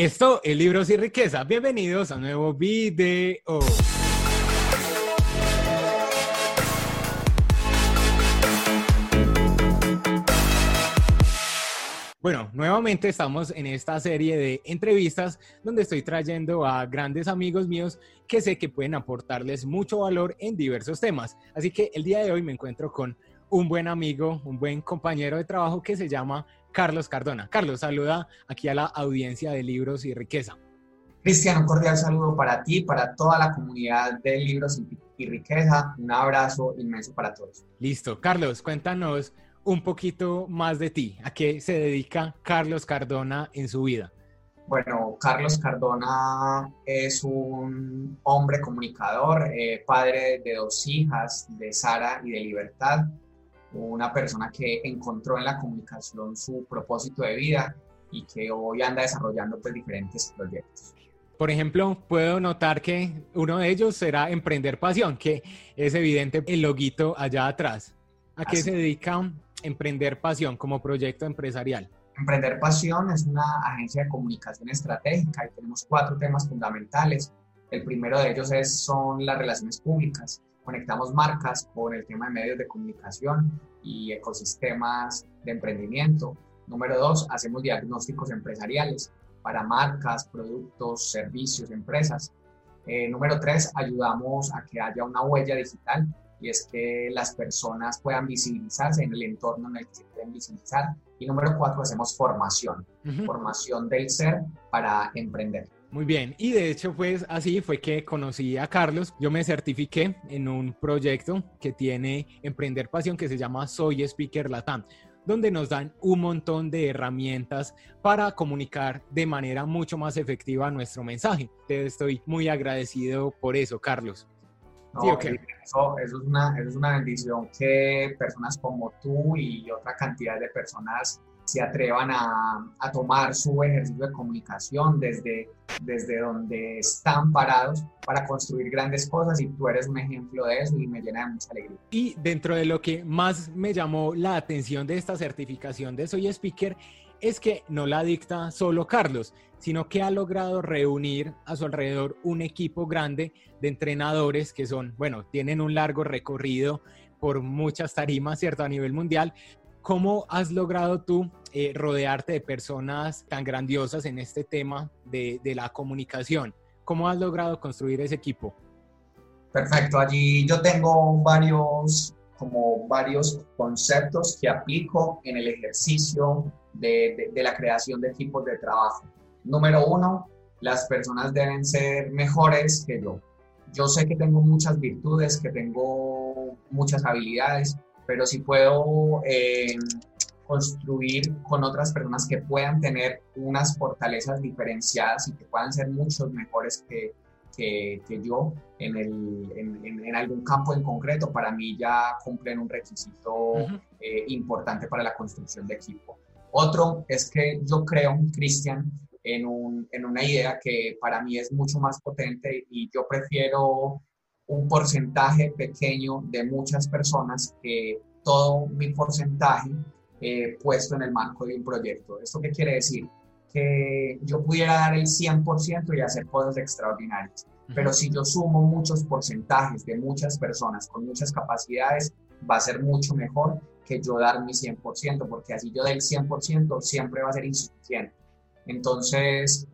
Esto es Libros y Riqueza. Bienvenidos a un nuevo video. Bueno, nuevamente estamos en esta serie de entrevistas donde estoy trayendo a grandes amigos míos que sé que pueden aportarles mucho valor en diversos temas. Así que el día de hoy me encuentro con un buen amigo, un buen compañero de trabajo que se llama Carlos Cardona. Carlos, saluda aquí a la audiencia de Libros y Riqueza. Cristian, un cordial saludo para ti, para toda la comunidad de Libros y Riqueza. Un abrazo inmenso para todos. Listo. Carlos, cuéntanos un poquito más de ti. ¿A qué se dedica Carlos Cardona en su vida? Bueno, Carlos Cardona es un hombre comunicador, eh, padre de dos hijas, de Sara y de Libertad, una persona que encontró en la comunicación su propósito de vida y que hoy anda desarrollando pues, diferentes proyectos. Por ejemplo, puedo notar que uno de ellos será Emprender Pasión, que es evidente el loguito allá atrás. ¿A qué se dedica Emprender Pasión como proyecto empresarial? Emprender Pasión es una agencia de comunicación estratégica y tenemos cuatro temas fundamentales. El primero de ellos es, son las relaciones públicas. Conectamos marcas con el tema de medios de comunicación y ecosistemas de emprendimiento. Número dos, hacemos diagnósticos empresariales para marcas, productos, servicios, empresas. Eh, número tres, ayudamos a que haya una huella digital y es que las personas puedan visibilizarse en el entorno en el que se pueden visibilizar. Y número cuatro, hacemos formación, formación del ser para emprender. Muy bien, y de hecho pues así fue que conocí a Carlos. Yo me certifiqué en un proyecto que tiene Emprender Pasión que se llama Soy Speaker Latam donde nos dan un montón de herramientas para comunicar de manera mucho más efectiva nuestro mensaje. Te estoy muy agradecido por eso, Carlos eso, es una, es una bendición que personas como tú y otra cantidad de personas se atrevan a, a, tomar su ejercicio de comunicación desde, desde donde están parados para construir grandes cosas y tú eres un ejemplo de eso y me llena de mucha alegría. Y dentro de lo que más me llamó la atención de esta certificación de Soy Speaker es que no la dicta solo Carlos, sino que ha logrado reunir a su alrededor un equipo grande de entrenadores que son, bueno, tienen un largo recorrido por muchas tarimas, ¿cierto? A nivel mundial. ¿Cómo has logrado tú eh, rodearte de personas tan grandiosas en este tema de, de la comunicación? ¿Cómo has logrado construir ese equipo? Perfecto, allí yo tengo varios como varios conceptos que aplico en el ejercicio de, la creación de equipos de trabajo. Número uno, las personas deben ser mejores que yo. Yo sé que tengo muchas virtudes, que tengo muchas habilidades, pero si puedo eh, construir con otras personas que puedan tener unas fortalezas diferenciadas y que puedan ser muchos mejores que, que, yo en, el, en, en, algún campo en concreto, para mí ya cumplen un requisito eh, importante para la construcción de equipo. Otro es que yo creo, Cristian, en, un, en una idea que para mí es mucho más potente y yo prefiero un porcentaje pequeño de muchas personas que todo mi porcentaje eh, puesto en el marco de un proyecto. ¿Esto qué quiere decir? que yo pudiera dar el 100% y hacer cosas extraordinarias. Pero si yo sumo muchos porcentajes de muchas personas con muchas capacidades, va a ser mucho mejor que yo dar mi 100%, porque así yo del 100% siempre va a ser insuficiente. Entonces,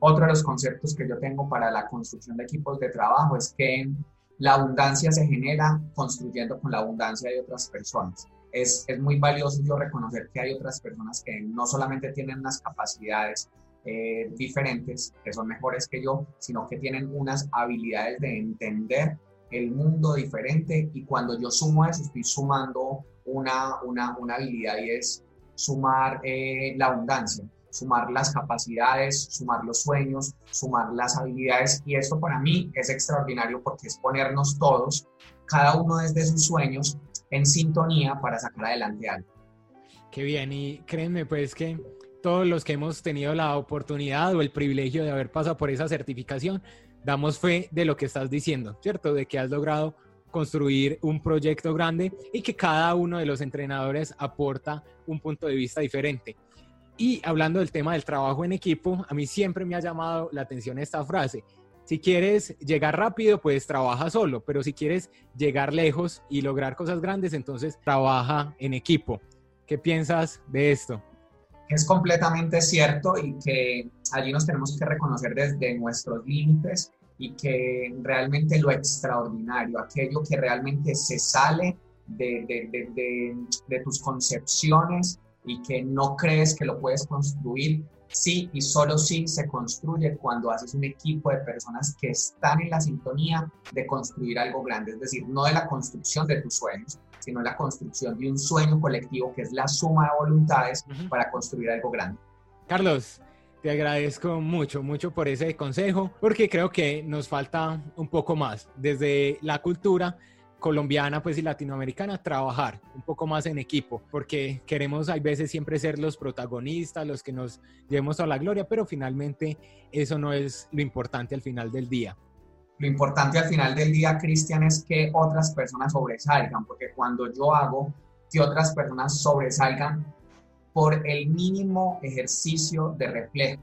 otro de los conceptos que yo tengo para la construcción de equipos de trabajo es que la abundancia se genera construyendo con la abundancia de otras personas es, es muy valioso reconocer que hay otras personas que no solamente tienen unas capacidades eh, diferentes, que son mejores que yo, sino que tienen unas habilidades de entender el mundo diferente. Y cuando yo sumo eso estoy sumando una, una, una habilidad y es sumar eh, la abundancia, sumar las capacidades, sumar los sueños, sumar las habilidades. Y esto para mí es extraordinario porque es ponernos todos, cada uno desde sus sueños, en sintonía para sacar adelante algo. Qué bien, y créanme pues que todos los que hemos tenido la oportunidad o el privilegio de haber pasado por esa certificación, damos fe de lo que estás diciendo, ¿cierto? De que has logrado construir un proyecto grande y que cada uno de los entrenadores aporta un punto de vista diferente. Y hablando del tema del trabajo en equipo, a mí siempre me ha llamado la atención esta frase. Si quieres llegar rápido, pues trabaja solo, pero si quieres llegar lejos y lograr cosas grandes, entonces trabaja en equipo. ¿Qué piensas de esto? Es completamente cierto y que allí nos tenemos que reconocer desde nuestros límites y que realmente lo extraordinario, aquello que realmente se sale de, de, tus concepciones y que no crees que lo puedes construir, sí y solo sí se construye cuando haces un equipo de personas que están en la sintonía de construir algo grande, es decir, no de la construcción de tus sueños, sino la construcción de un sueño colectivo que es la suma de voluntades para construir algo grande. Carlos, te agradezco mucho, mucho por ese consejo, porque creo que nos falta un poco más. Desde la cultura colombiana pues y latinoamericana trabajar un poco más en equipo porque queremos hay veces siempre ser los protagonistas los que nos llevemos a la gloria pero finalmente eso no es lo importante al final del día lo importante al final del día, Cristian, es que otras personas sobresalgan, porque cuando yo hago que otras personas sobresalgan por el mínimo ejercicio de reflejo,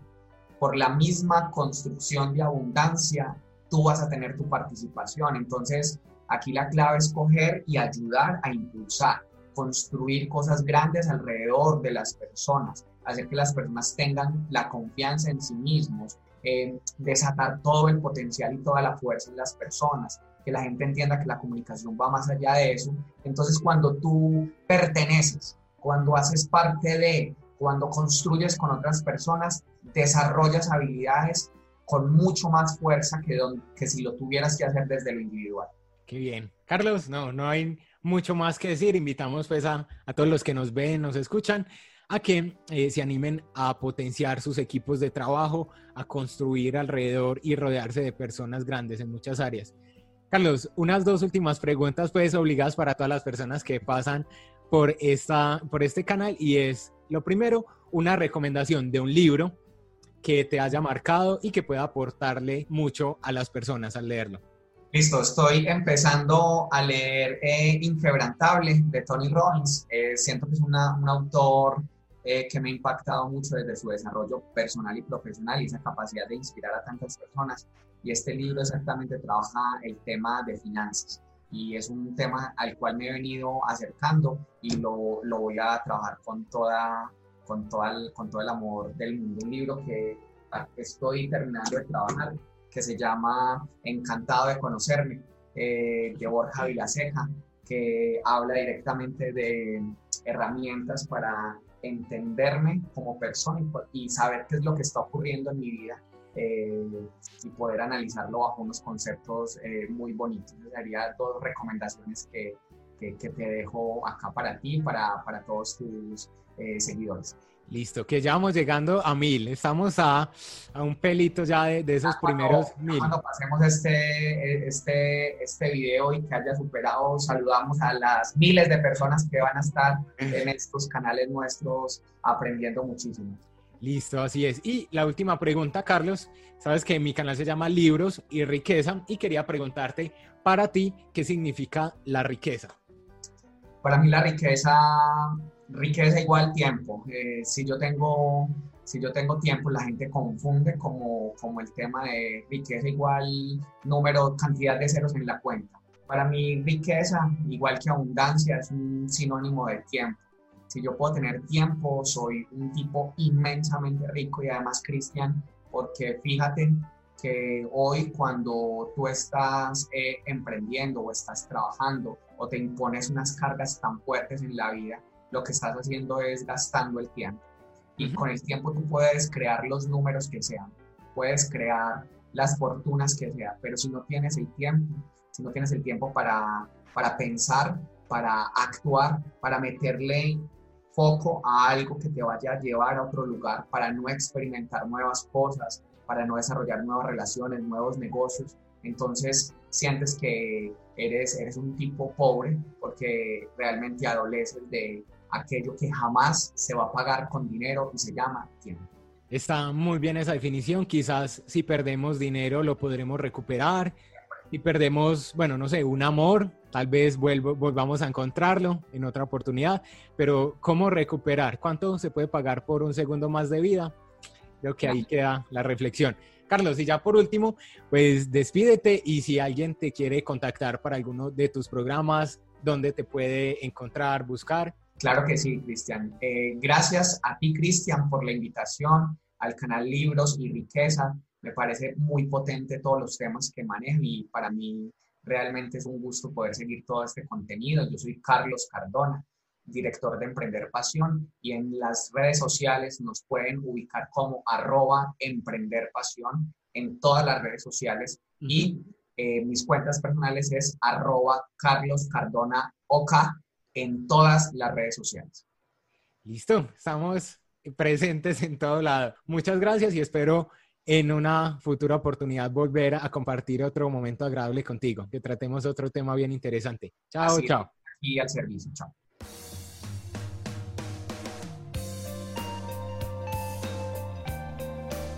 por la misma construcción de abundancia, tú vas a tener tu participación. Entonces, aquí la clave es coger y ayudar a impulsar, construir cosas grandes alrededor de las personas, hacer que las personas tengan la confianza en sí mismos, eh, desatar todo el potencial y toda la fuerza en las personas, que la gente entienda que la comunicación va más allá de eso. Entonces, cuando tú perteneces, cuando haces parte de, cuando construyes con otras personas, desarrollas habilidades con mucho más fuerza que, que si lo tuvieras que hacer desde lo individual. Qué bien. Carlos, no, no hay mucho más que decir. Invitamos pues a, todos los que nos ven, nos escuchan, a que eh, se animen a potenciar sus equipos de trabajo, a construir alrededor y rodearse de personas grandes en muchas áreas. Carlos, unas dos últimas preguntas pues obligadas para todas las personas que pasan por, esta, por este canal y es, lo primero, una recomendación de un libro que te haya marcado y que pueda aportarle mucho a las personas al leerlo. Listo, estoy empezando a leer eh, Inquebrantable de Tony Robbins. Eh, siento que es un autor eh, que me ha impactado mucho desde su desarrollo personal y profesional y esa capacidad de inspirar a tantas personas. Y este libro exactamente trabaja el tema de finanzas y es un tema al cual me he venido acercando y lo, lo voy a trabajar con, toda, con, toda el, con todo el amor del mundo. Un libro que estoy terminando de trabajar que se llama Encantado de conocerme, eh, de Borja Vilaseca, que habla directamente de herramientas para entenderme como persona y, saber qué es lo que está ocurriendo en mi vida eh, y poder analizarlo bajo unos conceptos eh, muy bonitos. Serían dos recomendaciones que, que, te dejo acá para ti, para, para todos tus eh, seguidores. Listo, que ya vamos llegando a mil. Estamos a, a un pelito ya de, de esos primeros mil. Cuando pasemos este, este, este video y que haya superado, saludamos a las miles de personas que van a estar en estos canales nuestros aprendiendo muchísimo. Listo, así es. Y la última pregunta, Carlos. Sabes que mi canal se llama Libros y Riqueza y quería preguntarte para ti qué significa la riqueza. Para mí la riqueza riqueza igual tiempo. Eh, si, yo tengo, si yo tengo tiempo, la gente confunde como, como el tema de riqueza igual número, cantidad de ceros en la cuenta. Para mí, riqueza, igual que abundancia, es un sinónimo de tiempo. Si yo puedo tener tiempo, soy un tipo inmensamente rico y además cristian, porque fíjate que hoy cuando tú estás eh, emprendiendo o estás trabajando o te impones unas cargas tan fuertes en la vida, lo que estás haciendo es gastando el tiempo. Y con el tiempo tú puedes crear los números que sean, puedes crear las fortunas que sean, pero si no tienes el tiempo, si no tienes el tiempo para, para pensar, para actuar, para meterle foco a algo que te vaya a llevar a otro lugar, para no experimentar nuevas cosas, para no desarrollar nuevas relaciones, nuevos negocios, entonces sientes que eres, eres un tipo pobre porque realmente adoleces de aquello que jamás se va a pagar con dinero y se llama tiempo. Está muy bien esa definición. Quizás si perdemos dinero lo podremos recuperar y perdemos, bueno, no sé, un amor, tal vez vuelvo, volvamos a encontrarlo en otra oportunidad, pero ¿cómo recuperar? ¿Cuánto se puede pagar por un segundo más de vida? Creo que ahí queda la reflexión. Carlos, y ya por último, pues despídete y si alguien te quiere contactar para alguno de tus programas, ¿dónde te puede encontrar, buscar? Claro que sí, Cristian. Eh, gracias a ti, Cristian, por la invitación al canal Libros y Riqueza. Me parece muy potente todos los temas que manejan y para mí realmente es un gusto poder seguir todo este contenido. Yo soy Carlos Cardona, director de Emprender Pasión y en las redes sociales nos pueden ubicar como arroba Emprender Pasión en todas las redes sociales y eh, mis cuentas personales es arroba Carlos Cardona en todas las redes sociales. Listo, estamos presentes en todo lado. Muchas gracias y espero en una futura oportunidad volver a compartir otro momento agradable contigo, que tratemos otro tema bien interesante. Chao, chao. Y al servicio, chao.